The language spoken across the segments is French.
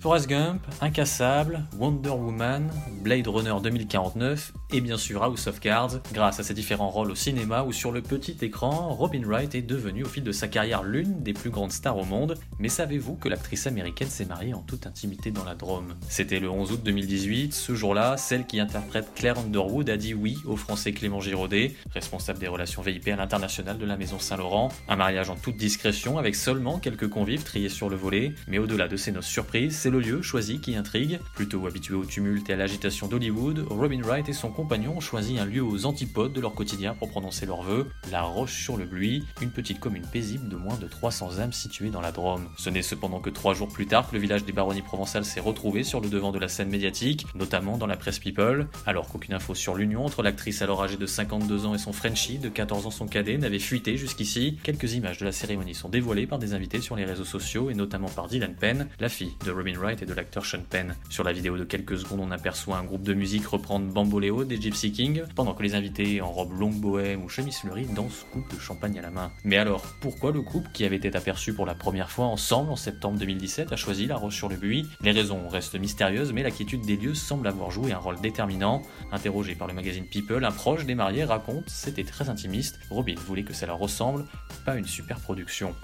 Forrest Gump, Incassable, Wonder Woman, Blade Runner 2049 et bien sûr House of Cards, grâce à ses différents rôles au cinéma ou sur le petit écran, Robin Wright est devenue au fil de sa carrière l'une des plus grandes stars au monde. Mais savez-vous que l'actrice américaine s'est mariée en toute intimité dans la Drôme? C'était le 11 août 2018, ce jour-là, celle qui interprète Claire Underwood a dit oui au français Clément Giraudet, responsable des relations VIP à l'international de la Maison Saint-Laurent. Un mariage en toute discrétion avec seulement quelques convives triés sur le volet, mais au-delà de ces noces surprises, le lieu choisi qui intrigue. Plutôt habitué au tumulte et à l'agitation d'Hollywood, Robin Wright et son compagnon ont choisi un lieu aux antipodes de leur quotidien pour prononcer leurs vœux, la Roche-sur-le-Bluy, une petite commune paisible de moins de 300 âmes située dans la Drôme. Ce n'est cependant que trois jours plus tard que le village des baronnies provençales s'est retrouvé sur le devant de la scène médiatique, notamment dans la presse People, alors qu'aucune info sur l'union entre l'actrice alors âgée de 52 ans et son Frenchie de 14 ans son cadet n'avait fuité jusqu'ici. Quelques images de la cérémonie sont dévoilées par des invités sur les réseaux sociaux et notamment par Dylan Penn, la fille de Robin Et de l'acteur Sean Penn. Sur la vidéo de quelques secondes, on aperçoit un groupe de musique reprendre Bamboléo des Gypsy King, pendant que les invités en robe longue bohème ou chemise fleurie dansent coupe de champagne à la main. Mais alors, pourquoi le couple, qui avait été aperçu pour la première fois ensemble en septembre 2017, a choisi la Roche sur le Buis? Les raisons restent mystérieuses, mais la quiétude des lieux semble avoir joué un rôle déterminant. Interrogé par le magazine People, un proche des mariés raconte c'était très intimiste, Robin voulait que ça leur ressemble, pas une super production.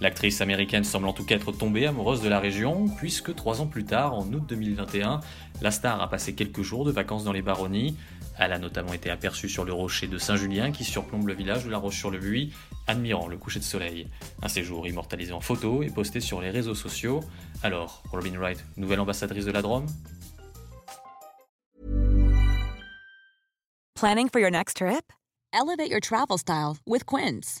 L'actrice américaine semble en tout cas être tombée amoureuse de la région, puisque trois ans plus tard, en août 2021, la star a passé quelques jours de vacances dans les baronnies. Elle a notamment été aperçue sur le rocher de Saint-Julien qui surplombe le village de la Roche-sur-le-Buis, admirant le coucher de soleil. Un séjour immortalisé en photo et posté sur les réseaux sociaux. Alors, Robin Wright, nouvelle ambassadrice de la Drôme? Planning for your next trip? Elevate your travel style with Quince.